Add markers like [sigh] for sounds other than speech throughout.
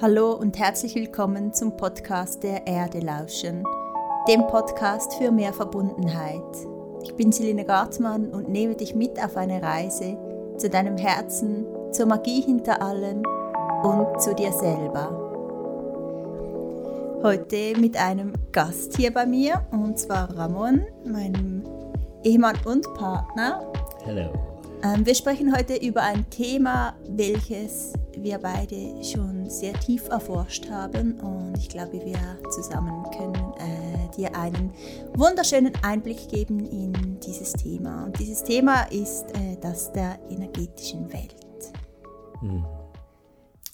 Hallo und herzlich willkommen zum Podcast der Erde lauschen, dem Podcast für mehr Verbundenheit. Ich bin Celine Gartmann und nehme dich mit auf eine Reise zu deinem Herzen, zur Magie hinter allem und zu dir selber. Heute mit einem Gast hier bei mir und zwar Ramon, meinem Ehemann und Partner. Hallo. Ähm, wir sprechen heute über ein Thema, welches wir beide schon sehr tief erforscht haben und ich glaube, wir zusammen können äh, dir einen wunderschönen Einblick geben in dieses Thema. Und dieses Thema ist äh, das der energetischen Welt. Hm.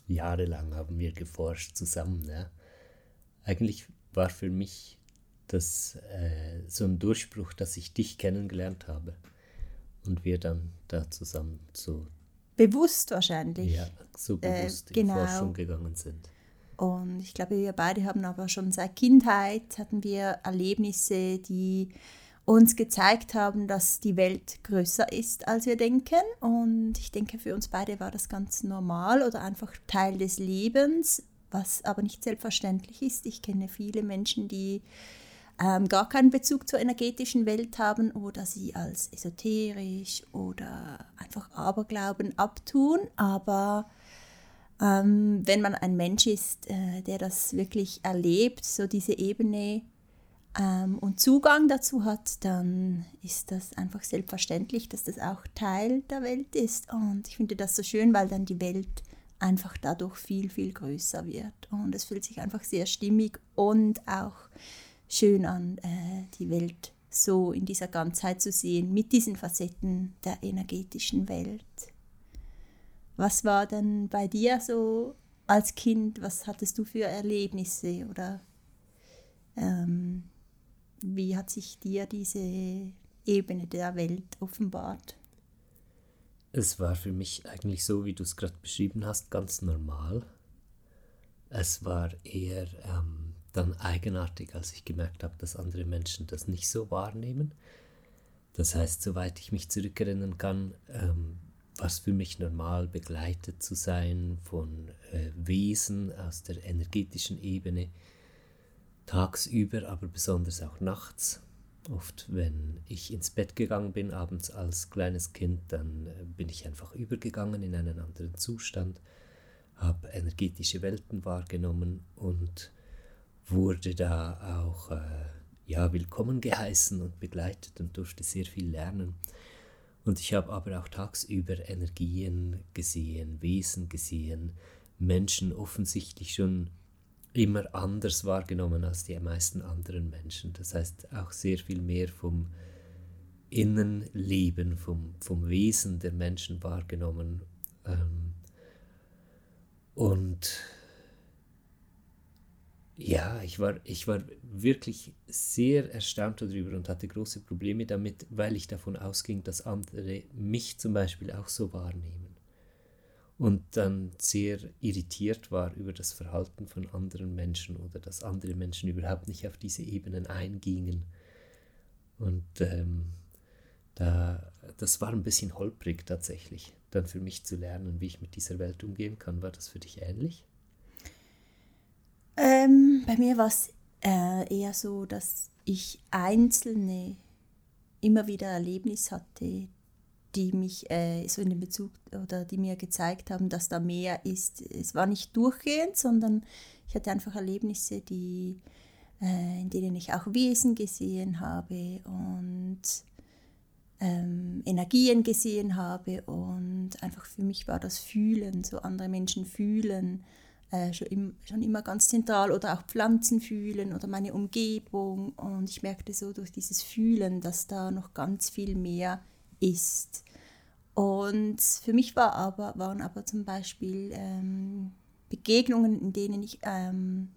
Jahrelang haben wir geforscht zusammen. Ja. Eigentlich war für mich das äh, so ein Durchbruch, dass ich dich kennengelernt habe und wir dann da zusammen so bewusst wahrscheinlich ja, so äh, bewusst äh, genau. in Forschung gegangen sind. Und ich glaube, wir beide haben aber schon seit Kindheit hatten wir Erlebnisse, die uns gezeigt haben, dass die Welt größer ist, als wir denken. Und ich denke, für uns beide war das ganz normal oder einfach Teil des Lebens, was aber nicht selbstverständlich ist. Ich kenne viele Menschen, die ähm, gar keinen Bezug zur energetischen Welt haben oder sie als esoterisch oder einfach Aberglauben abtun. Aber ähm, wenn man ein Mensch ist, äh, der das wirklich erlebt, so diese Ebene ähm, und Zugang dazu hat, dann ist das einfach selbstverständlich, dass das auch Teil der Welt ist. Und ich finde das so schön, weil dann die Welt einfach dadurch viel, viel größer wird. Und es fühlt sich einfach sehr stimmig und auch schön an, äh, die Welt so in dieser Ganzheit zu sehen, mit diesen Facetten der energetischen Welt. Was war denn bei dir so als Kind? Was hattest du für Erlebnisse oder ähm, wie hat sich dir diese Ebene der Welt offenbart? Es war für mich eigentlich so, wie du es gerade beschrieben hast, ganz normal. Es war eher ähm, dann eigenartig, als ich gemerkt habe, dass andere Menschen das nicht so wahrnehmen. Das heißt, soweit ich mich zurückerinnern kann, ähm, war es für mich normal, begleitet zu sein von äh, Wesen aus der energetischen Ebene, tagsüber, aber besonders auch nachts. Oft, wenn ich ins Bett gegangen bin, abends als kleines Kind, dann äh, bin ich einfach übergegangen in einen anderen Zustand, habe energetische Welten wahrgenommen und wurde da auch äh, ja, willkommen geheißen und begleitet und durfte sehr viel lernen. Und ich habe aber auch tagsüber Energien gesehen, Wesen gesehen, Menschen offensichtlich schon immer anders wahrgenommen als die meisten anderen Menschen. Das heißt auch sehr viel mehr vom Innenleben, vom, vom Wesen der Menschen wahrgenommen. Ähm, und ja, ich war, ich war wirklich sehr erstaunt darüber und hatte große Probleme damit, weil ich davon ausging, dass andere mich zum Beispiel auch so wahrnehmen. Und dann sehr irritiert war über das Verhalten von anderen Menschen oder dass andere Menschen überhaupt nicht auf diese Ebenen eingingen. Und ähm, da, das war ein bisschen holprig tatsächlich, dann für mich zu lernen, wie ich mit dieser Welt umgehen kann. War das für dich ähnlich? Ähm, bei mir war es äh, eher so, dass ich einzelne immer wieder Erlebnisse hatte, die mich äh, so in den Bezug oder die mir gezeigt haben, dass da mehr ist. Es war nicht durchgehend, sondern ich hatte einfach Erlebnisse, die, äh, in denen ich auch Wesen gesehen habe und ähm, Energien gesehen habe und einfach für mich war das Fühlen, so andere Menschen fühlen äh, schon, im, schon immer ganz zentral oder auch Pflanzen fühlen oder meine Umgebung. Und ich merkte so durch dieses Fühlen, dass da noch ganz viel mehr ist. Und für mich war aber, waren aber zum Beispiel ähm, Begegnungen, in denen ich ähm,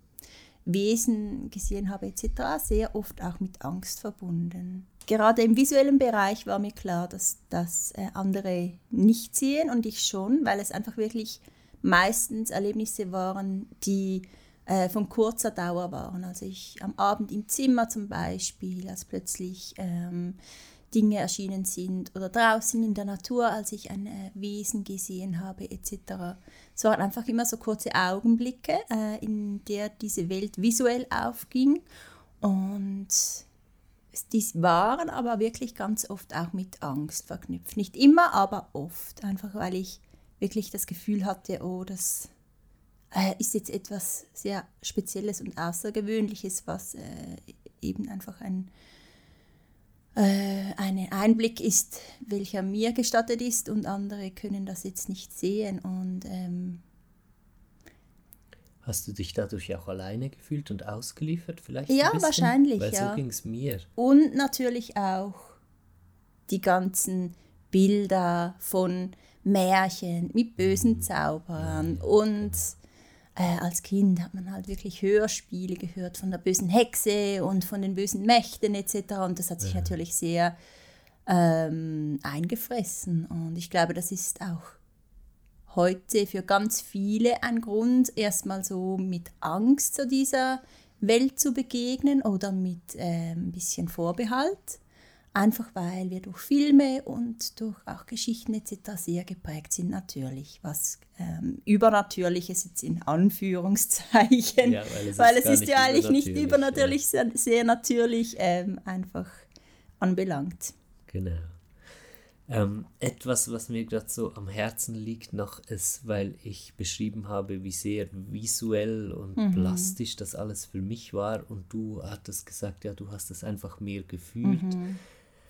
Wesen gesehen habe etc., sehr oft auch mit Angst verbunden. Gerade im visuellen Bereich war mir klar, dass das äh, andere nicht sehen und ich schon, weil es einfach wirklich meistens Erlebnisse waren, die äh, von kurzer Dauer waren. Also ich am Abend im Zimmer zum Beispiel, als plötzlich ähm, Dinge erschienen sind oder draußen in der Natur, als ich ein äh, Wesen gesehen habe etc. Es waren einfach immer so kurze Augenblicke, äh, in der diese Welt visuell aufging und die waren aber wirklich ganz oft auch mit Angst verknüpft. Nicht immer, aber oft, einfach weil ich wirklich das Gefühl hatte, oh, das äh, ist jetzt etwas sehr Spezielles und Außergewöhnliches, was äh, eben einfach ein äh, ein Einblick ist, welcher mir gestattet ist und andere können das jetzt nicht sehen. Und ähm, Hast du dich dadurch auch alleine gefühlt und ausgeliefert vielleicht? Ja, wahrscheinlich. Weil ja. so ging es mir. Und natürlich auch die ganzen Bilder von Märchen mit bösen. Zaubern und äh, als Kind hat man halt wirklich Hörspiele gehört von der bösen Hexe und von den bösen Mächten etc. Und das hat sich ja. natürlich sehr ähm, eingefressen. Und ich glaube, das ist auch heute für ganz viele ein Grund, erstmal so mit Angst zu dieser Welt zu begegnen oder mit äh, ein bisschen Vorbehalt. Einfach weil wir durch Filme und durch auch Geschichten etc. sehr geprägt sind, natürlich. Was ähm, Übernatürliches jetzt in Anführungszeichen, ja, weil es, weil ist, es ist ja eigentlich nicht übernatürlich, ja. sehr, sehr natürlich ähm, einfach anbelangt. Genau. Ähm, etwas, was mir gerade so am Herzen liegt noch, ist, weil ich beschrieben habe, wie sehr visuell und mhm. plastisch das alles für mich war und du hattest gesagt, ja, du hast es einfach mehr gefühlt. Mhm.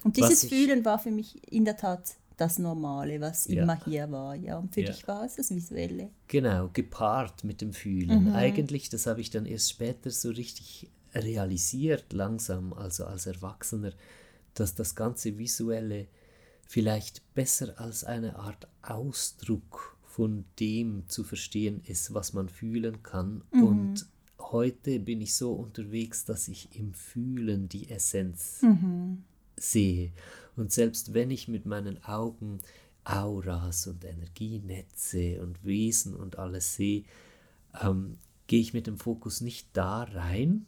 Und dieses ich, Fühlen war für mich in der Tat das Normale, was ja. immer hier war. Ja, und für ja. dich war es das Visuelle. Genau, gepaart mit dem Fühlen. Mhm. Eigentlich, das habe ich dann erst später so richtig realisiert, langsam, also als Erwachsener, dass das ganze Visuelle vielleicht besser als eine Art Ausdruck von dem zu verstehen ist, was man fühlen kann. Mhm. Und heute bin ich so unterwegs, dass ich im Fühlen die Essenz mhm sehe. Und selbst wenn ich mit meinen Augen Auras und Energienetze und Wesen und alles sehe, ähm, gehe ich mit dem Fokus nicht da rein,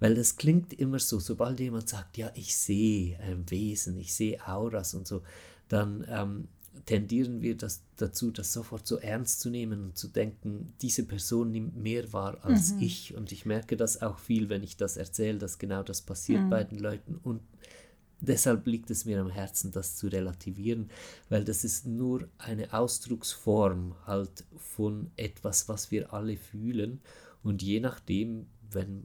weil das klingt immer so, sobald jemand sagt, ja, ich sehe ein Wesen, ich sehe Auras und so, dann ähm, tendieren wir das, dazu, das sofort so ernst zu nehmen und zu denken, diese Person nimmt mehr wahr als mhm. ich. Und ich merke das auch viel, wenn ich das erzähle, dass genau das passiert mhm. bei den Leuten. Und Deshalb liegt es mir am Herzen, das zu relativieren, weil das ist nur eine Ausdrucksform halt von etwas, was wir alle fühlen. Und je nachdem, wenn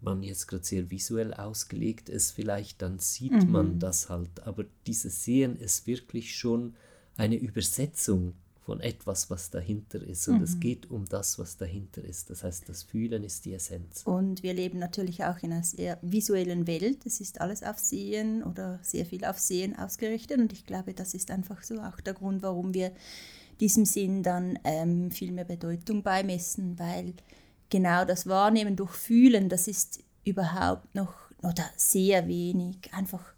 man jetzt gerade sehr visuell ausgelegt ist, vielleicht dann sieht mhm. man das halt. Aber dieses Sehen ist wirklich schon eine Übersetzung von etwas, was dahinter ist. Und mhm. es geht um das, was dahinter ist. Das heißt, das Fühlen ist die Essenz. Und wir leben natürlich auch in einer sehr visuellen Welt. Es ist alles auf Sehen oder sehr viel auf Sehen ausgerichtet. Und ich glaube, das ist einfach so auch der Grund, warum wir diesem Sinn dann ähm, viel mehr Bedeutung beimessen, weil genau das Wahrnehmen durch Fühlen, das ist überhaupt noch oder sehr wenig einfach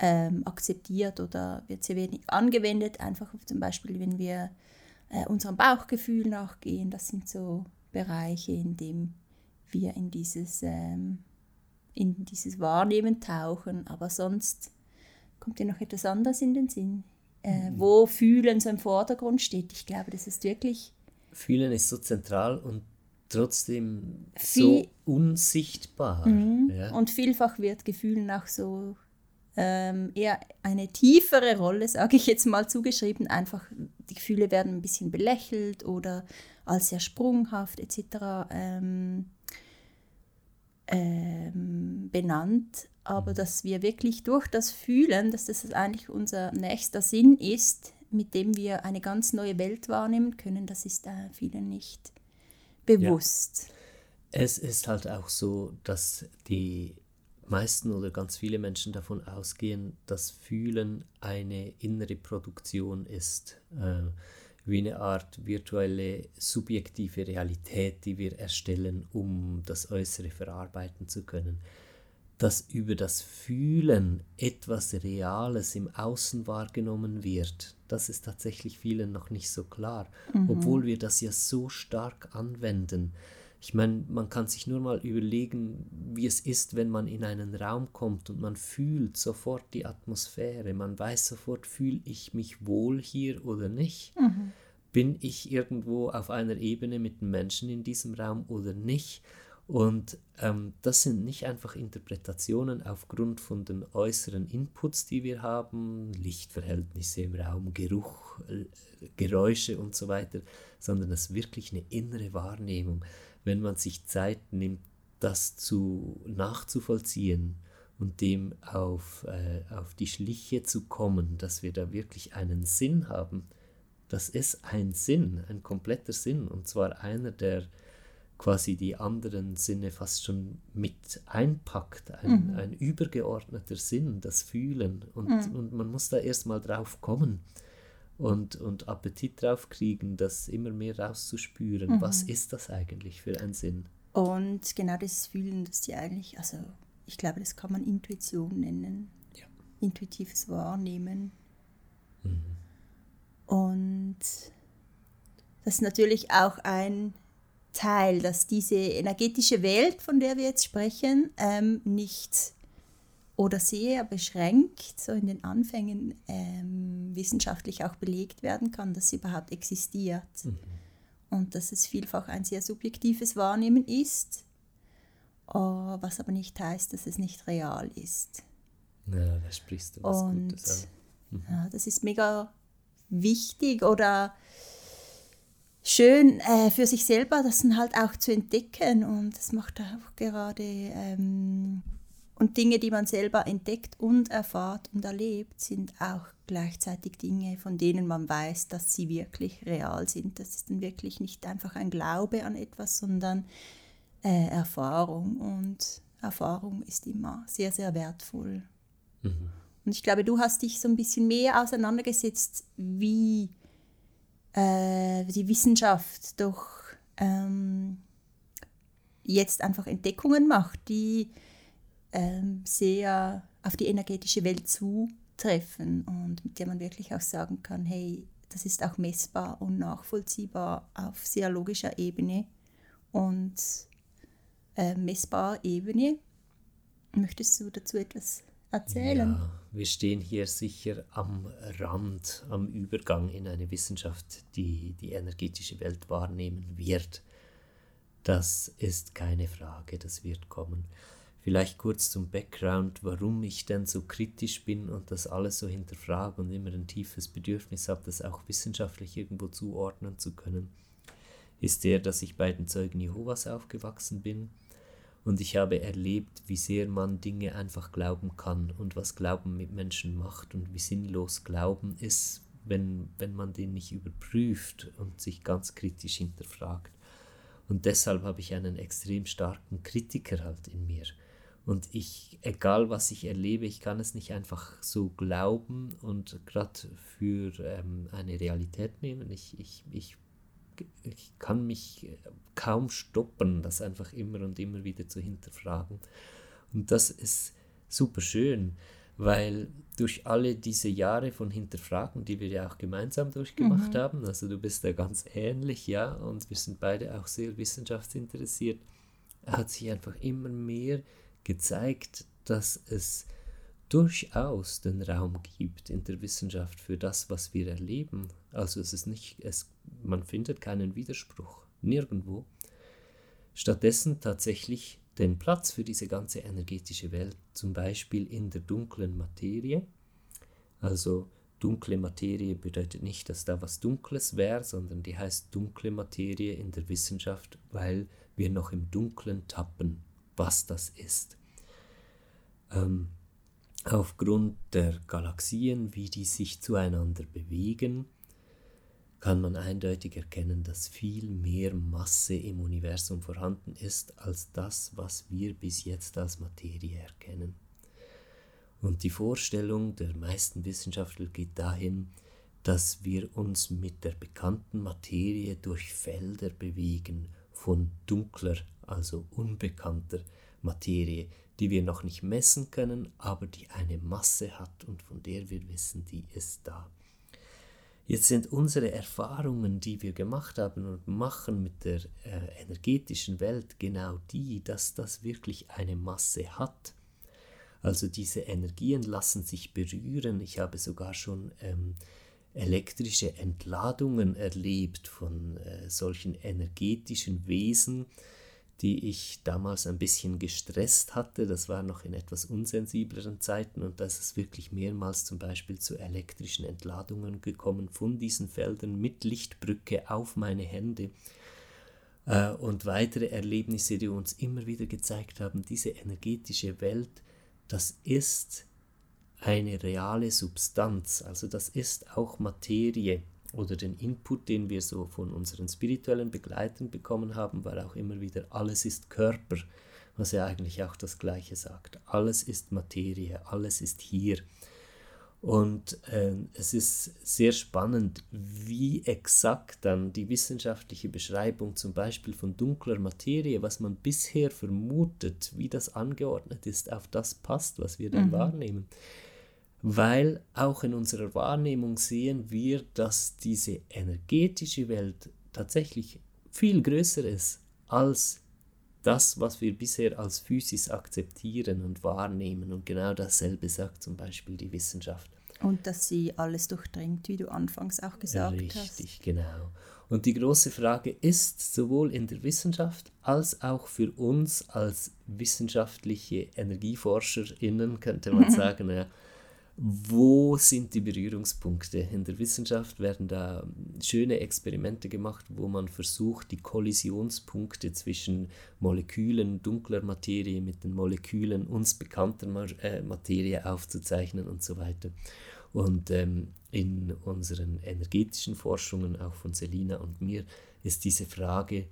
ähm, akzeptiert oder wird sehr wenig angewendet. Einfach zum Beispiel, wenn wir äh, unserem Bauchgefühl nachgehen, das sind so Bereiche, in denen wir in dieses, ähm, in dieses Wahrnehmen tauchen. Aber sonst kommt dir noch etwas anderes in den Sinn, äh, mhm. wo Fühlen so im Vordergrund steht. Ich glaube, das ist wirklich. Fühlen ist so zentral und trotzdem so unsichtbar. Mhm. Ja. Und vielfach wird Gefühlen auch so ähm, eher eine tiefere Rolle, sage ich jetzt mal, zugeschrieben. Einfach die Gefühle werden ein bisschen belächelt oder als sehr sprunghaft etc. Ähm, ähm, benannt. Aber dass wir wirklich durch das Fühlen, dass das eigentlich unser nächster Sinn ist, mit dem wir eine ganz neue Welt wahrnehmen können, das ist äh, vielen nicht bewusst. Ja. Es ist halt auch so, dass die meisten oder ganz viele Menschen davon ausgehen, dass Fühlen eine innere Produktion ist, äh, wie eine Art virtuelle subjektive Realität, die wir erstellen, um das Äußere verarbeiten zu können. Dass über das Fühlen etwas Reales im Außen wahrgenommen wird, das ist tatsächlich vielen noch nicht so klar, mhm. obwohl wir das ja so stark anwenden Ich meine, man kann sich nur mal überlegen, wie es ist, wenn man in einen Raum kommt und man fühlt sofort die Atmosphäre. Man weiß sofort, fühle ich mich wohl hier oder nicht. Mhm. Bin ich irgendwo auf einer Ebene mit den Menschen in diesem Raum oder nicht? Und ähm, das sind nicht einfach Interpretationen aufgrund von den äußeren Inputs, die wir haben, Lichtverhältnisse im Raum, Geruch, äh, Geräusche und so weiter, sondern es ist wirklich eine innere Wahrnehmung wenn man sich Zeit nimmt, das zu nachzuvollziehen und dem auf, äh, auf die Schliche zu kommen, dass wir da wirklich einen Sinn haben. Das ist ein Sinn, ein kompletter Sinn, und zwar einer, der quasi die anderen Sinne fast schon mit einpackt, ein, mhm. ein übergeordneter Sinn, das Fühlen. Und, mhm. und man muss da erstmal drauf kommen und, und Appetit drauf kriegen, das immer mehr rauszuspüren. Mhm. Was ist das eigentlich für ein Sinn? Und genau das Fühlen, das die eigentlich, also ich glaube, das kann man Intuition nennen. Ja. Intuitives Wahrnehmen. Mhm. Und das ist natürlich auch ein Teil, dass diese energetische Welt, von der wir jetzt sprechen, ähm, nicht oder sehr beschränkt, so in den Anfängen ähm, wissenschaftlich auch belegt werden kann, dass sie überhaupt existiert. Mhm. Und dass es vielfach ein sehr subjektives Wahrnehmen ist, oh, was aber nicht heißt, dass es nicht real ist. Ja, da sprichst du was Und, Gutes an. Mhm. Ja, das ist mega wichtig oder schön äh, für sich selber, das dann halt auch zu entdecken. Und das macht auch gerade ähm, und Dinge, die man selber entdeckt und erfahrt und erlebt, sind auch gleichzeitig Dinge, von denen man weiß, dass sie wirklich real sind. Das ist dann wirklich nicht einfach ein Glaube an etwas, sondern äh, Erfahrung. Und Erfahrung ist immer sehr, sehr wertvoll. Mhm. Und ich glaube, du hast dich so ein bisschen mehr auseinandergesetzt, wie äh, die Wissenschaft doch ähm, jetzt einfach Entdeckungen macht, die ähm, sehr auf die energetische Welt zutreffen und mit der man wirklich auch sagen kann, hey, das ist auch messbar und nachvollziehbar auf sehr logischer Ebene und äh, messbarer Ebene. Möchtest du dazu etwas erzählen? Ja, wir stehen hier sicher am Rand, am Übergang in eine Wissenschaft, die die energetische Welt wahrnehmen wird. Das ist keine Frage, das wird kommen. Vielleicht kurz zum Background, warum ich denn so kritisch bin und das alles so hinterfrage und immer ein tiefes Bedürfnis habe, das auch wissenschaftlich irgendwo zuordnen zu können, ist der, dass ich bei den Zeugen Jehovas aufgewachsen bin und ich habe erlebt, wie sehr man Dinge einfach glauben kann und was Glauben mit Menschen macht und wie sinnlos Glauben ist, wenn, wenn man den nicht überprüft und sich ganz kritisch hinterfragt. Und deshalb habe ich einen extrem starken Kritiker halt in mir. Und ich, egal was ich erlebe, ich kann es nicht einfach so glauben und gerade für ähm, eine Realität nehmen. Ich, ich, ich, ich kann mich kaum stoppen, das einfach immer und immer wieder zu hinterfragen. Und das ist super schön, weil durch alle diese Jahre von Hinterfragen, die wir ja auch gemeinsam durchgemacht mhm. haben, also du bist da ganz ähnlich, ja, und wir sind beide auch sehr wissenschaftsinteressiert, hat sich einfach immer mehr gezeigt, dass es durchaus den Raum gibt in der Wissenschaft für das, was wir erleben. Also es ist nicht, es, man findet keinen Widerspruch, nirgendwo. Stattdessen tatsächlich den Platz für diese ganze energetische Welt, zum Beispiel in der dunklen Materie. Also dunkle Materie bedeutet nicht, dass da was Dunkles wäre, sondern die heißt dunkle Materie in der Wissenschaft, weil wir noch im Dunklen tappen was das ist. Ähm, aufgrund der Galaxien, wie die sich zueinander bewegen, kann man eindeutig erkennen, dass viel mehr Masse im Universum vorhanden ist als das, was wir bis jetzt als Materie erkennen. Und die Vorstellung der meisten Wissenschaftler geht dahin, dass wir uns mit der bekannten Materie durch Felder bewegen von dunkler also unbekannter Materie, die wir noch nicht messen können, aber die eine Masse hat und von der wir wissen, die ist da. Jetzt sind unsere Erfahrungen, die wir gemacht haben und machen mit der äh, energetischen Welt, genau die, dass das wirklich eine Masse hat. Also diese Energien lassen sich berühren. Ich habe sogar schon ähm, elektrische Entladungen erlebt von äh, solchen energetischen Wesen, die ich damals ein bisschen gestresst hatte. Das war noch in etwas unsensibleren Zeiten und da ist es wirklich mehrmals zum Beispiel zu elektrischen Entladungen gekommen von diesen Feldern mit Lichtbrücke auf meine Hände. Äh, und weitere Erlebnisse, die uns immer wieder gezeigt haben, diese energetische Welt, das ist eine reale Substanz, also das ist auch Materie oder den Input, den wir so von unseren spirituellen Begleitern bekommen haben, war auch immer wieder, alles ist Körper, was ja eigentlich auch das Gleiche sagt. Alles ist Materie, alles ist hier. Und äh, es ist sehr spannend, wie exakt dann die wissenschaftliche Beschreibung zum Beispiel von dunkler Materie, was man bisher vermutet, wie das angeordnet ist, auf das passt, was wir dann mhm. wahrnehmen weil auch in unserer Wahrnehmung sehen wir, dass diese energetische Welt tatsächlich viel größer ist als das, was wir bisher als Physis akzeptieren und wahrnehmen. Und genau dasselbe sagt zum Beispiel die Wissenschaft. Und dass sie alles durchdringt, wie du anfangs auch gesagt Richtig, hast. Richtig, genau. Und die große Frage ist sowohl in der Wissenschaft als auch für uns als wissenschaftliche EnergieforscherInnen, könnte man [laughs] sagen, ja, wo sind die Berührungspunkte? In der Wissenschaft werden da schöne Experimente gemacht, wo man versucht, die Kollisionspunkte zwischen Molekülen dunkler Materie mit den Molekülen uns bekannter äh, Materie aufzuzeichnen und so weiter. Und ähm, in unseren energetischen Forschungen, auch von Selina und mir, ist diese Frage,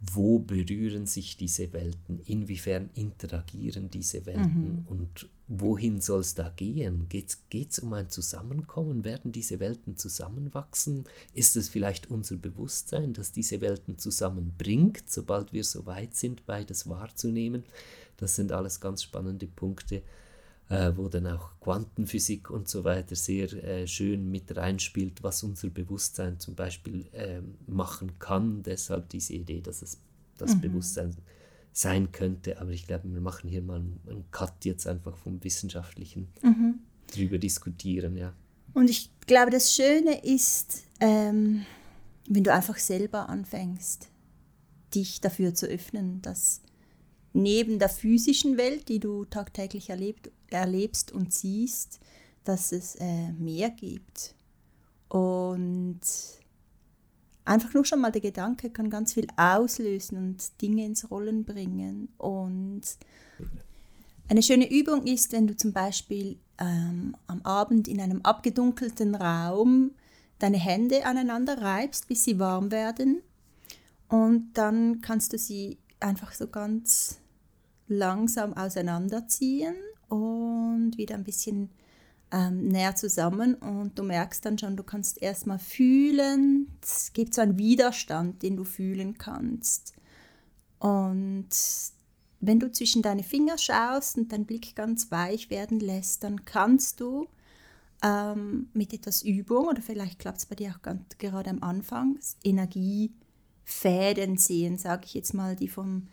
wo berühren sich diese Welten, inwiefern interagieren diese Welten mhm. und wohin soll es da gehen? Geht es um ein Zusammenkommen? Werden diese Welten zusammenwachsen? Ist es vielleicht unser Bewusstsein, das diese Welten zusammenbringt, sobald wir so weit sind, beides wahrzunehmen? Das sind alles ganz spannende Punkte, äh, wo dann auch Quantenphysik und so weiter sehr äh, schön mit reinspielt, was unser Bewusstsein zum Beispiel äh, machen kann. Deshalb diese Idee, dass es das mhm. Bewusstsein sein könnte. Aber ich glaube, wir machen hier mal einen Cut jetzt einfach vom Wissenschaftlichen mhm. drüber diskutieren. Ja. Und ich glaube, das Schöne ist, ähm, wenn du einfach selber anfängst, dich dafür zu öffnen, dass neben der physischen Welt, die du tagtäglich erlebt, erlebst und siehst, dass es äh, mehr gibt. Und einfach nur schon mal der Gedanke kann ganz viel auslösen und Dinge ins Rollen bringen. Und eine schöne Übung ist, wenn du zum Beispiel ähm, am Abend in einem abgedunkelten Raum deine Hände aneinander reibst, bis sie warm werden. Und dann kannst du sie einfach so ganz langsam auseinanderziehen und wieder ein bisschen ähm, näher zusammen und du merkst dann schon, du kannst erstmal fühlen, es gibt so einen Widerstand, den du fühlen kannst. Und wenn du zwischen deine Finger schaust und deinen Blick ganz weich werden lässt, dann kannst du ähm, mit etwas Übung oder vielleicht klappt es bei dir auch ganz, gerade am Anfang, Energiefäden sehen, sage ich jetzt mal, die vom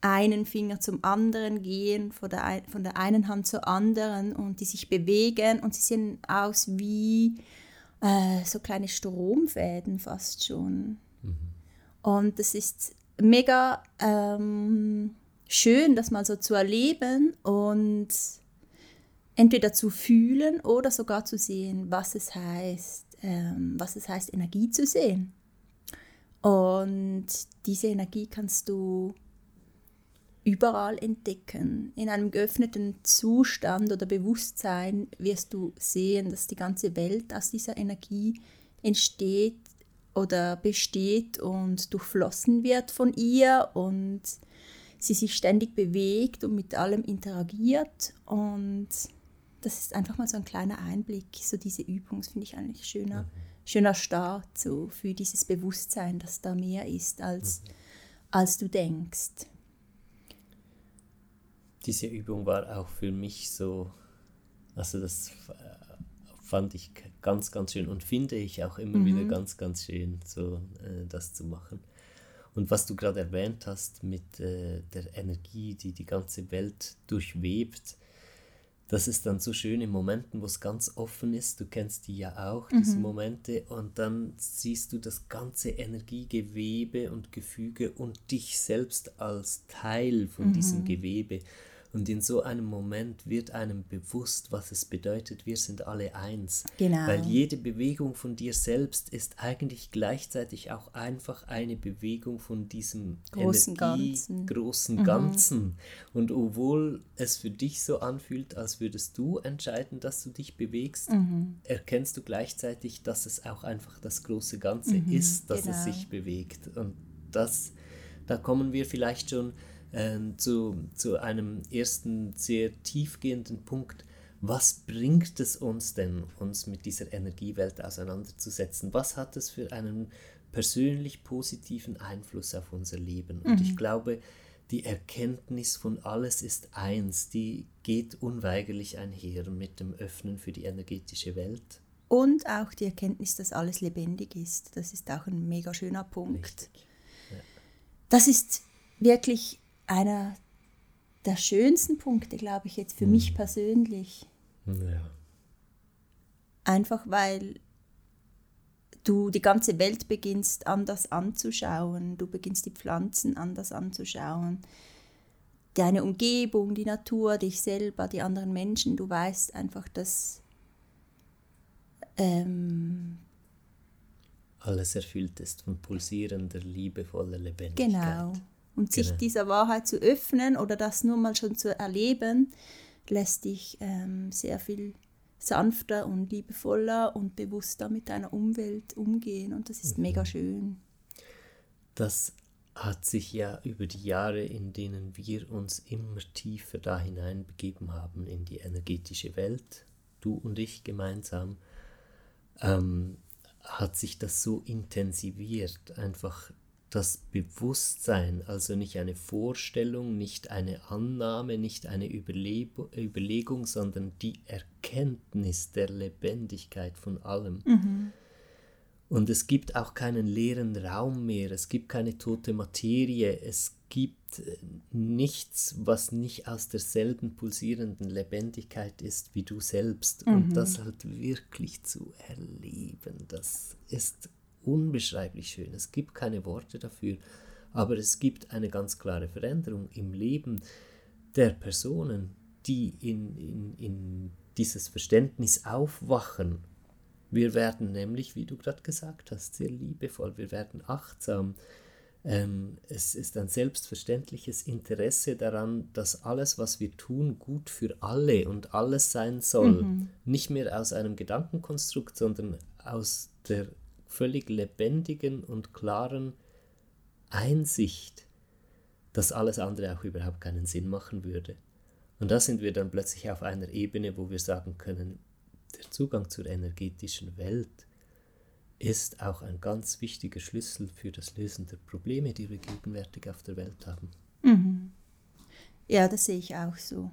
einen Finger zum anderen gehen, von der, von der einen Hand zur anderen und die sich bewegen und sie sehen aus wie äh, so kleine Stromfäden fast schon. Mhm. Und das ist mega ähm, schön, das mal so zu erleben und entweder zu fühlen oder sogar zu sehen, was es heißt, ähm, was es heißt, Energie zu sehen. Und diese Energie kannst du überall entdecken. In einem geöffneten Zustand oder Bewusstsein wirst du sehen, dass die ganze Welt aus dieser Energie entsteht oder besteht und durchflossen wird von ihr und sie sich ständig bewegt und mit allem interagiert und das ist einfach mal so ein kleiner Einblick, so diese Übung, das finde ich eigentlich schöner, mhm. schöner Start so für dieses Bewusstsein, dass da mehr ist, als, mhm. als du denkst diese Übung war auch für mich so, also das äh, fand ich ganz, ganz schön und finde ich auch immer mhm. wieder ganz, ganz schön, so äh, das zu machen. Und was du gerade erwähnt hast mit äh, der Energie, die die ganze Welt durchwebt, das ist dann so schön in Momenten, wo es ganz offen ist. Du kennst die ja auch, diese mhm. Momente. Und dann siehst du das ganze Energiegewebe und Gefüge und dich selbst als Teil von mhm. diesem Gewebe. Und in so einem Moment wird einem bewusst, was es bedeutet, wir sind alle eins. Genau. Weil jede Bewegung von dir selbst ist eigentlich gleichzeitig auch einfach eine Bewegung von diesem großen Energie, Ganzen. großen mhm. Ganzen. Und obwohl es für dich so anfühlt, als würdest du entscheiden, dass du dich bewegst, mhm. erkennst du gleichzeitig, dass es auch einfach das große Ganze mhm. ist, dass genau. es sich bewegt. Und das, da kommen wir vielleicht schon äh, zu, zu einem ersten sehr tiefgehenden Punkt. Was bringt es uns denn, uns mit dieser Energiewelt auseinanderzusetzen? Was hat es für einen persönlich positiven Einfluss auf unser Leben? Und mhm. ich glaube, die Erkenntnis von alles ist eins, die geht unweigerlich einher mit dem Öffnen für die energetische Welt. Und auch die Erkenntnis, dass alles lebendig ist. Das ist auch ein mega schöner Punkt. Ja. Das ist wirklich einer der schönsten Punkte, glaube ich, jetzt für mhm. mich persönlich. Ja. Einfach weil du die ganze Welt beginnst anders anzuschauen, du beginnst die Pflanzen anders anzuschauen, deine Umgebung, die Natur, dich selber, die anderen Menschen, du weißt einfach, dass ähm, alles erfüllt ist von pulsierender, liebevoller Lebendigkeit. Genau. Und sich genau. dieser Wahrheit zu öffnen oder das nur mal schon zu erleben, lässt dich ähm, sehr viel sanfter und liebevoller und bewusster mit deiner Umwelt umgehen. Und das ist mhm. mega schön. Das hat sich ja über die Jahre, in denen wir uns immer tiefer da hineinbegeben haben in die energetische Welt, du und ich gemeinsam, ähm, hat sich das so intensiviert, einfach das Bewusstsein, also nicht eine Vorstellung, nicht eine Annahme, nicht eine Überle Überlegung, sondern die Erkenntnis der Lebendigkeit von allem. Mhm. Und es gibt auch keinen leeren Raum mehr, es gibt keine tote Materie, es gibt äh, nichts, was nicht aus derselben pulsierenden Lebendigkeit ist wie du selbst. Mhm. Und das halt wirklich zu erleben, das ist unbeschreiblich schön. Es gibt keine Worte dafür, aber es gibt eine ganz klare Veränderung im Leben der Personen, die in, in, in dieses Verständnis aufwachen. Wir werden nämlich, wie du gerade gesagt hast, sehr liebevoll, wir werden achtsam. Ähm, es ist ein selbstverständliches Interesse daran, dass alles, was wir tun, gut für alle und alles sein soll. Mhm. Nicht mehr aus einem Gedankenkonstrukt, sondern aus der völlig lebendigen und klaren Einsicht, dass alles andere auch überhaupt keinen Sinn machen würde. Und da sind wir dann plötzlich auf einer Ebene, wo wir sagen können, der Zugang zur energetischen Welt ist auch ein ganz wichtiger Schlüssel für das Lösen der Probleme, die wir gegenwärtig auf der Welt haben. Mhm. Ja, das sehe ich auch so.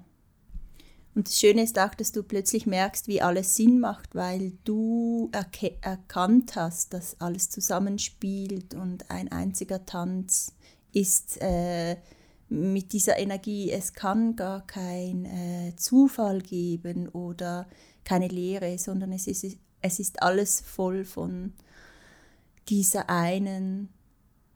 Und das Schöne ist auch, dass du plötzlich merkst, wie alles Sinn macht, weil du erkannt hast, dass alles zusammenspielt und ein einziger Tanz ist äh, mit dieser Energie. Es kann gar kein äh, Zufall geben oder keine Lehre, sondern es ist, es ist alles voll von dieser einen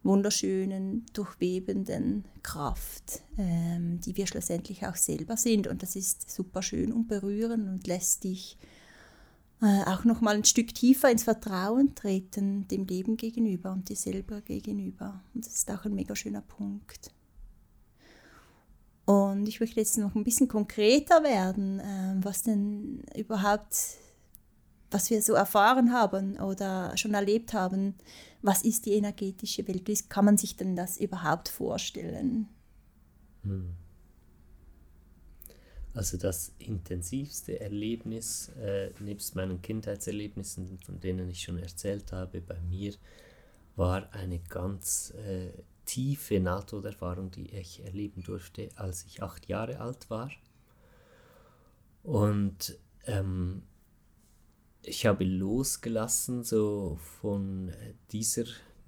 wunderschönen, durchwebenden Kraft, ähm, die wir schlussendlich auch selber sind. Und das ist super schön und berührend und lässt dich äh, auch noch mal ein Stück tiefer ins Vertrauen treten dem Leben gegenüber und dir selber gegenüber. Und das ist auch ein mega schöner Punkt. Und ich möchte jetzt noch ein bisschen konkreter werden, äh, was denn überhaupt, was wir so erfahren haben oder schon erlebt haben, was ist die energetische Welt? Wie kann man sich denn das überhaupt vorstellen? Hm. Also das intensivste Erlebnis, äh, nebst meinen Kindheitserlebnissen, von denen ich schon erzählt habe, bei mir war eine ganz äh, tiefe Nahtoderfahrung, die ich erleben durfte, als ich acht Jahre alt war. Und ähm, ich habe losgelassen so von dieser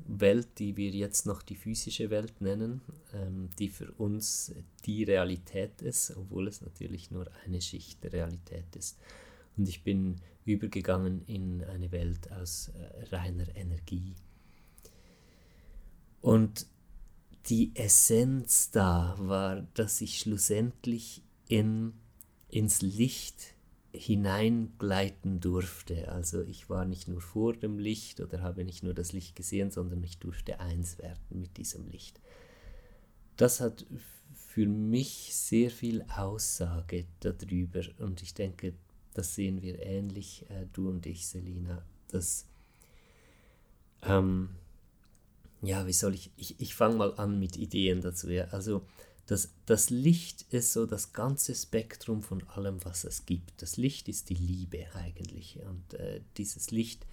Welt, die wir jetzt noch die physische Welt nennen, ähm, die für uns die Realität ist, obwohl es natürlich nur eine Schicht der Realität ist. Und ich bin übergegangen in eine Welt aus äh, reiner Energie. Und die Essenz da war, dass ich schlussendlich in, ins Licht hineingleiten durfte. Also ich war nicht nur vor dem Licht oder habe nicht nur das Licht gesehen, sondern ich durfte eins werden mit diesem Licht. Das hat für mich sehr viel Aussage darüber und ich denke, das sehen wir ähnlich, äh, du und ich, Selina, dass, ähm, ja, wie soll ich, ich, ich fange mal an mit Ideen dazu. Ja. Also das, das Licht ist so das ganze Spektrum von allem, was es gibt. Das Licht ist die Liebe eigentlich. Und äh, dieses Licht,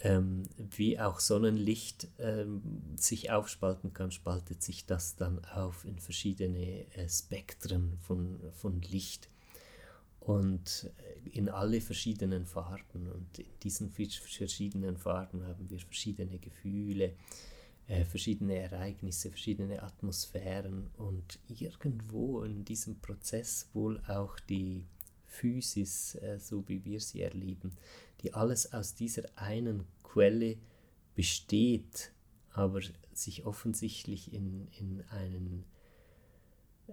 ähm, wie auch Sonnenlicht ähm, sich aufspalten kann, spaltet sich das dann auf in verschiedene äh, Spektren von, von Licht und äh, in alle verschiedenen Farben. Und in diesen verschiedenen Farben haben wir verschiedene Gefühle, äh, verschiedene Ereignisse, verschiedene Atmosphären und irgendwo in diesem Prozess wohl auch die Physis, äh, so wie wir sie erleben, die alles aus dieser einen Quelle besteht, aber sich offensichtlich in, in einen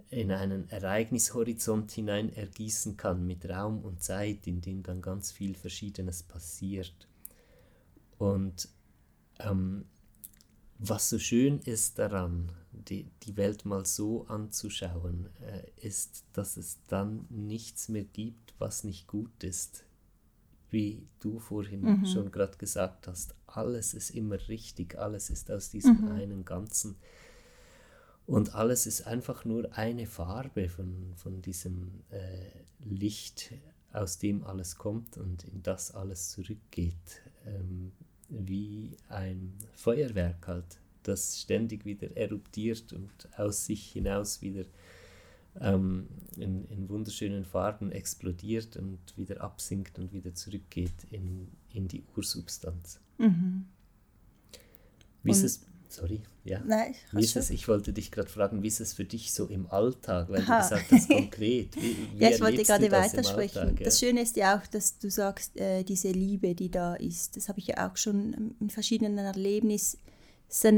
in einen Ereignishorizont hinein ergießen kann mit Raum und Zeit, in dem dann ganz viel Verschiedenes passiert. Und ähm, was so schön ist daran, die, die Welt mal so anzuschauen, äh, ist, dass es dann nichts mehr gibt, was nicht gut ist. Wie du vorhin mhm. schon gerade gesagt hast, alles ist immer richtig, alles ist aus diesem mhm. einen Ganzen. Und alles ist einfach nur eine Farbe von, von diesem äh, Licht, aus dem alles kommt und in das alles zurückgeht. Ähm, wie ein Feuerwerk halt, das ständig wieder eruptiert und aus sich hinaus wieder ähm, in, in, wunderschönen Farben explodiert und wieder absinkt und wieder zurückgeht in, in die Ursubstanz. Mhm. Wie ist es Sorry, ja. Nein, wie ist es, ich wollte dich gerade fragen, wie ist es für dich so im Alltag, weil Aha. du gesagt hast, [laughs] konkret. Wie, wie ja, ich wollte gerade weitersprechen. Alltag, ja? Das Schöne ist ja auch, dass du sagst, äh, diese Liebe, die da ist. Das habe ich ja auch schon in verschiedenen Erlebnissen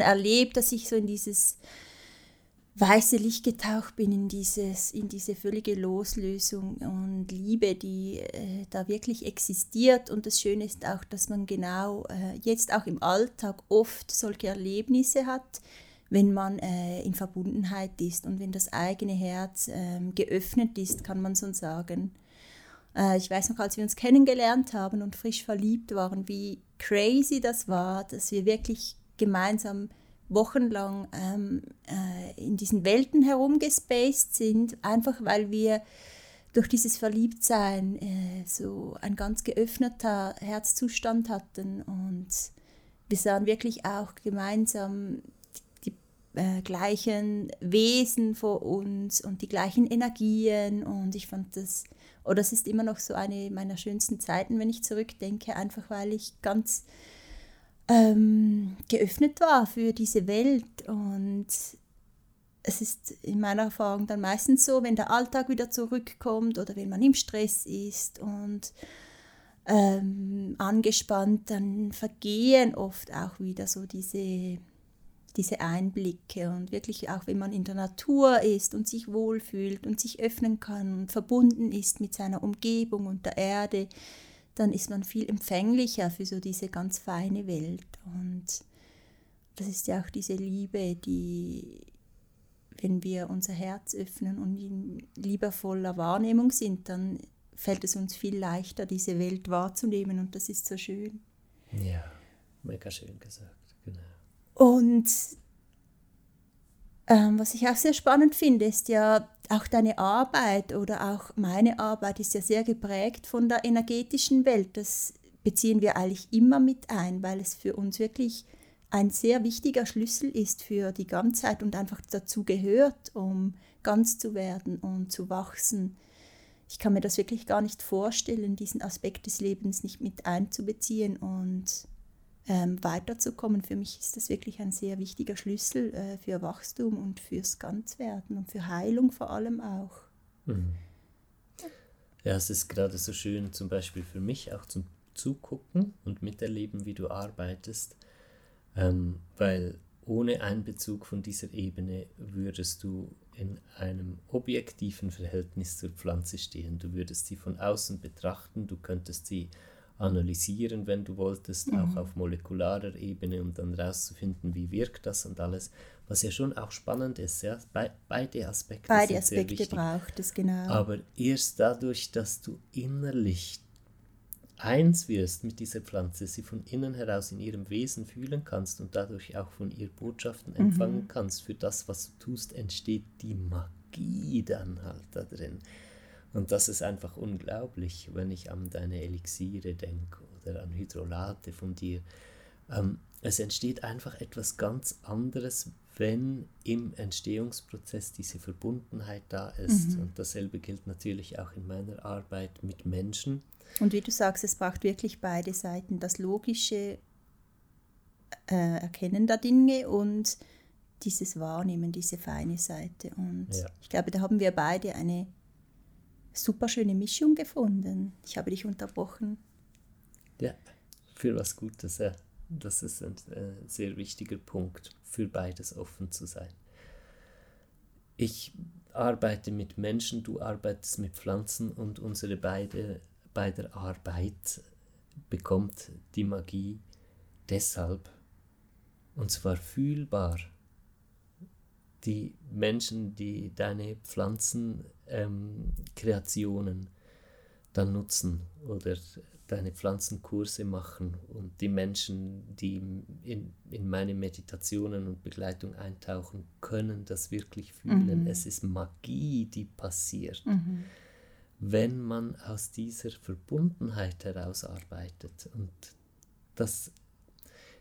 erlebt, dass ich so in dieses weiße Licht getaucht bin in, dieses, in diese völlige Loslösung und Liebe, die äh, da wirklich existiert. Und das Schöne ist auch, dass man genau äh, jetzt auch im Alltag oft solche Erlebnisse hat, wenn man äh, in Verbundenheit ist und wenn das eigene Herz ähm, geöffnet ist, kann man so sagen. Äh, ich weiß noch, als wir uns kennengelernt haben und frisch verliebt waren, wie crazy das war, dass wir wirklich gemeinsam wochenlang ähm, äh, in diesen Welten herumgespaced sind, einfach weil wir durch dieses Verliebtsein äh, so ein ganz geöffneter Herzzustand hatten. Und wir sahen wirklich auch gemeinsam die äh, gleichen Wesen vor uns und die gleichen Energien. Und ich fand das, oder es ist immer noch so eine meiner schönsten Zeiten, wenn ich zurückdenke, einfach weil ich ganz ähm, geöffnet war für diese Welt. Und es ist in meiner Erfahrung dann meistens so, wenn der Alltag wieder zurückkommt oder wenn man im Stress ist und ähm, angespannt, dann vergehen oft auch wieder so diese, diese Einblicke. Und wirklich auch, wenn man in der Natur ist und sich wohlfühlt und sich öffnen kann und verbunden ist mit seiner Umgebung und der Erde, dann ist man viel empfänglicher für so diese ganz feine Welt. Und das ist ja auch diese Liebe, die, wenn wir unser Herz öffnen und in liebevoller Wahrnehmung sind, dann fällt es uns viel leichter, diese Welt wahrzunehmen und das ist so schön. Ja, mega schön gesagt, genau. Und ähm, was ich auch sehr spannend finde, ist ja auch deine Arbeit oder auch meine Arbeit ist ja sehr geprägt von der energetischen Welt. Das beziehen wir eigentlich immer mit ein, weil es für uns wirklich ein sehr wichtiger Schlüssel ist für die Ganzheit und einfach dazu gehört, um ganz zu werden und zu wachsen ich kann mir das wirklich gar nicht vorstellen, diesen Aspekt des Lebens nicht mit einzubeziehen und ähm, weiterzukommen. Für mich ist das wirklich ein sehr wichtiger Schlüssel äh, für Wachstum und fürs Ganzwerden und für Heilung vor allem auch. Mhm. Ja, es ist gerade so schön, zum Beispiel für mich auch zum Zugucken und miterleben, wie du arbeitest, ähm, weil ohne Einbezug von dieser Ebene würdest du in einem objektiven Verhältnis zur Pflanze stehen. Du würdest sie von außen betrachten, du könntest sie analysieren, wenn du wolltest, mhm. auch auf molekularer Ebene, um dann rauszufinden, wie wirkt das und alles. Was ja schon auch spannend ist, ja, Be beide Aspekte. Beide Aspekte braucht es, genau. Aber erst dadurch, dass du innerlich eins wirst mit dieser Pflanze, sie von innen heraus in ihrem Wesen fühlen kannst und dadurch auch von ihr Botschaften empfangen mhm. kannst für das, was du tust, entsteht die Magie dann halt da drin. Und das ist einfach unglaublich, wenn ich an deine Elixiere denke oder an Hydrolate von dir. Ähm, es entsteht einfach etwas ganz anderes, wenn im Entstehungsprozess diese Verbundenheit da ist. Mhm. Und dasselbe gilt natürlich auch in meiner Arbeit mit Menschen. Und wie du sagst, es braucht wirklich beide Seiten, das logische äh, Erkennen der Dinge und dieses Wahrnehmen, diese feine Seite. Und ja. ich glaube, da haben wir beide eine super schöne Mischung gefunden. Ich habe dich unterbrochen. Ja, für was Gutes, ja. Das ist ein äh, sehr wichtiger Punkt, für beides offen zu sein. Ich arbeite mit Menschen, du arbeitest mit Pflanzen und unsere beide, beider Arbeit bekommt die Magie deshalb, und zwar fühlbar. Die Menschen, die deine Pflanzenkreationen ähm, dann nutzen oder deine Pflanzenkurse machen und die Menschen, die in, in meine Meditationen und Begleitung eintauchen, können das wirklich fühlen. Mhm. Es ist Magie, die passiert, mhm. wenn man aus dieser Verbundenheit herausarbeitet. Und das,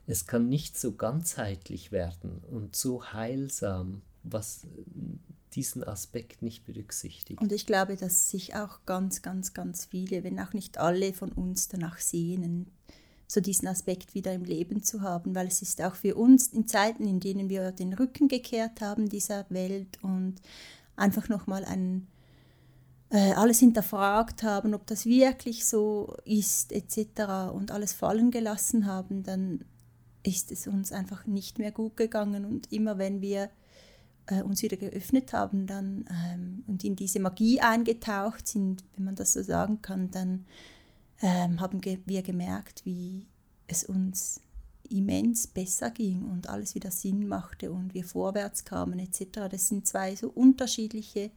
es kann nicht so ganzheitlich werden und so heilsam, was diesen Aspekt nicht berücksichtigt. Und ich glaube, dass sich auch ganz, ganz, ganz viele, wenn auch nicht alle von uns danach sehnen, so diesen Aspekt wieder im Leben zu haben, weil es ist auch für uns in Zeiten, in denen wir den Rücken gekehrt haben dieser Welt und einfach nochmal ein äh, alles hinterfragt haben, ob das wirklich so ist etc. und alles fallen gelassen haben, dann ist es uns einfach nicht mehr gut gegangen und immer wenn wir äh, uns wieder geöffnet haben dann, ähm, und in diese Magie eingetaucht sind, wenn man das so sagen kann, dann ähm, haben ge wir gemerkt, wie es uns immens besser ging und alles wieder Sinn machte und wir vorwärts kamen etc. Das sind zwei so unterschiedliche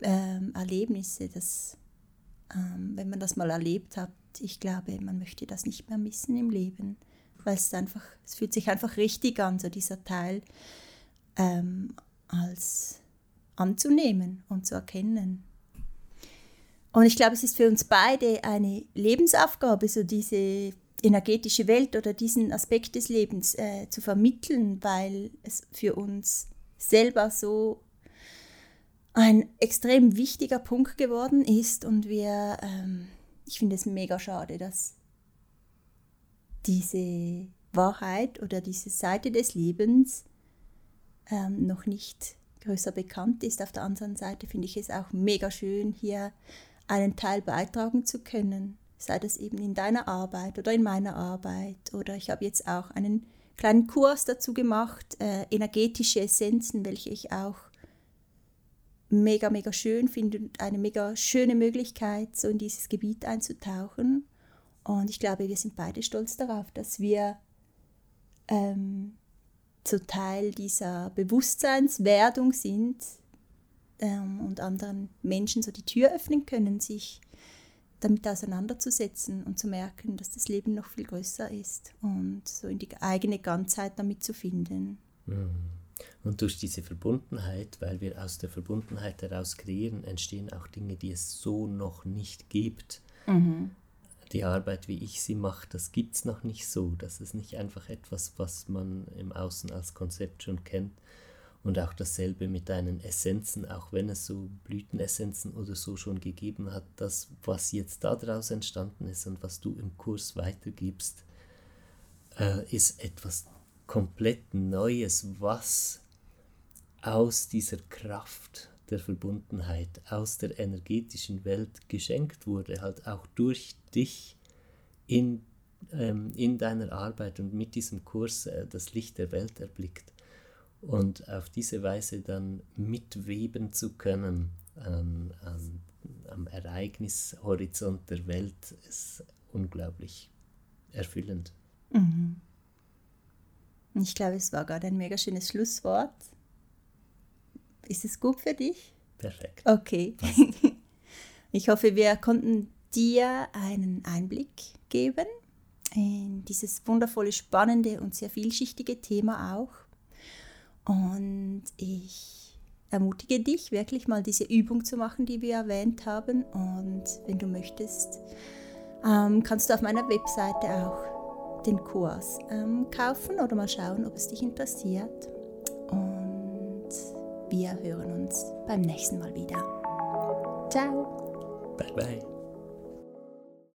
ähm, Erlebnisse, dass ähm, wenn man das mal erlebt hat, ich glaube, man möchte das nicht mehr missen im Leben, weil es einfach, es fühlt sich einfach richtig an, so dieser Teil ähm, als anzunehmen und zu erkennen. Und ich glaube, es ist für uns beide eine Lebensaufgabe, so diese energetische Welt oder diesen Aspekt des Lebens äh, zu vermitteln, weil es für uns selber so ein extrem wichtiger Punkt geworden ist und wir, ähm, ich finde es mega schade, dass diese Wahrheit oder diese Seite des Lebens ähm, noch nicht größer bekannt ist. Auf der anderen Seite finde ich es auch mega schön, hier einen Teil beitragen zu können, sei das eben in deiner Arbeit oder in meiner Arbeit. Oder ich habe jetzt auch einen kleinen Kurs dazu gemacht, äh, energetische Essenzen, welche ich auch mega, mega schön finde und eine mega schöne Möglichkeit, so in dieses Gebiet einzutauchen. Und ich glaube, wir sind beide stolz darauf, dass wir ähm, so Teil dieser Bewusstseinswerdung sind ähm, und anderen Menschen so die Tür öffnen können, sich damit auseinanderzusetzen und zu merken, dass das Leben noch viel größer ist und so in die eigene Ganzheit damit zu finden. Mhm. Und durch diese Verbundenheit, weil wir aus der Verbundenheit heraus kreieren, entstehen auch Dinge, die es so noch nicht gibt. Mhm die Arbeit, wie ich sie mache, das gibt es noch nicht so. Das ist nicht einfach etwas, was man im Außen als Konzept schon kennt. Und auch dasselbe mit deinen Essenzen, auch wenn es so Blütenessenzen oder so schon gegeben hat, das, was jetzt daraus entstanden ist und was du im Kurs weitergibst, äh, ist etwas komplett Neues, was aus dieser Kraft der Verbundenheit, aus der energetischen Welt geschenkt wurde, halt auch durch dich in, ähm, in deiner Arbeit und mit diesem Kurs äh, das Licht der Welt erblickt und auf diese Weise dann mitweben zu können an, an, am Ereignishorizont der Welt ist unglaublich erfüllend. Mhm. Ich glaube, es war gerade ein mega schönes Schlusswort. Ist es gut für dich? Perfekt. Okay. [laughs] Ich hoffe, wir konnten dir einen Einblick geben in dieses wundervolle, spannende und sehr vielschichtige Thema auch. Und ich ermutige dich, wirklich mal diese Übung zu machen, die wir erwähnt haben. Und wenn du möchtest, ähm, kannst du auf meiner Webseite auch den Kurs ähm, kaufen oder mal schauen, ob es dich interessiert. Wir hören uns beim nächsten Mal wieder. Ciao. Bye bye.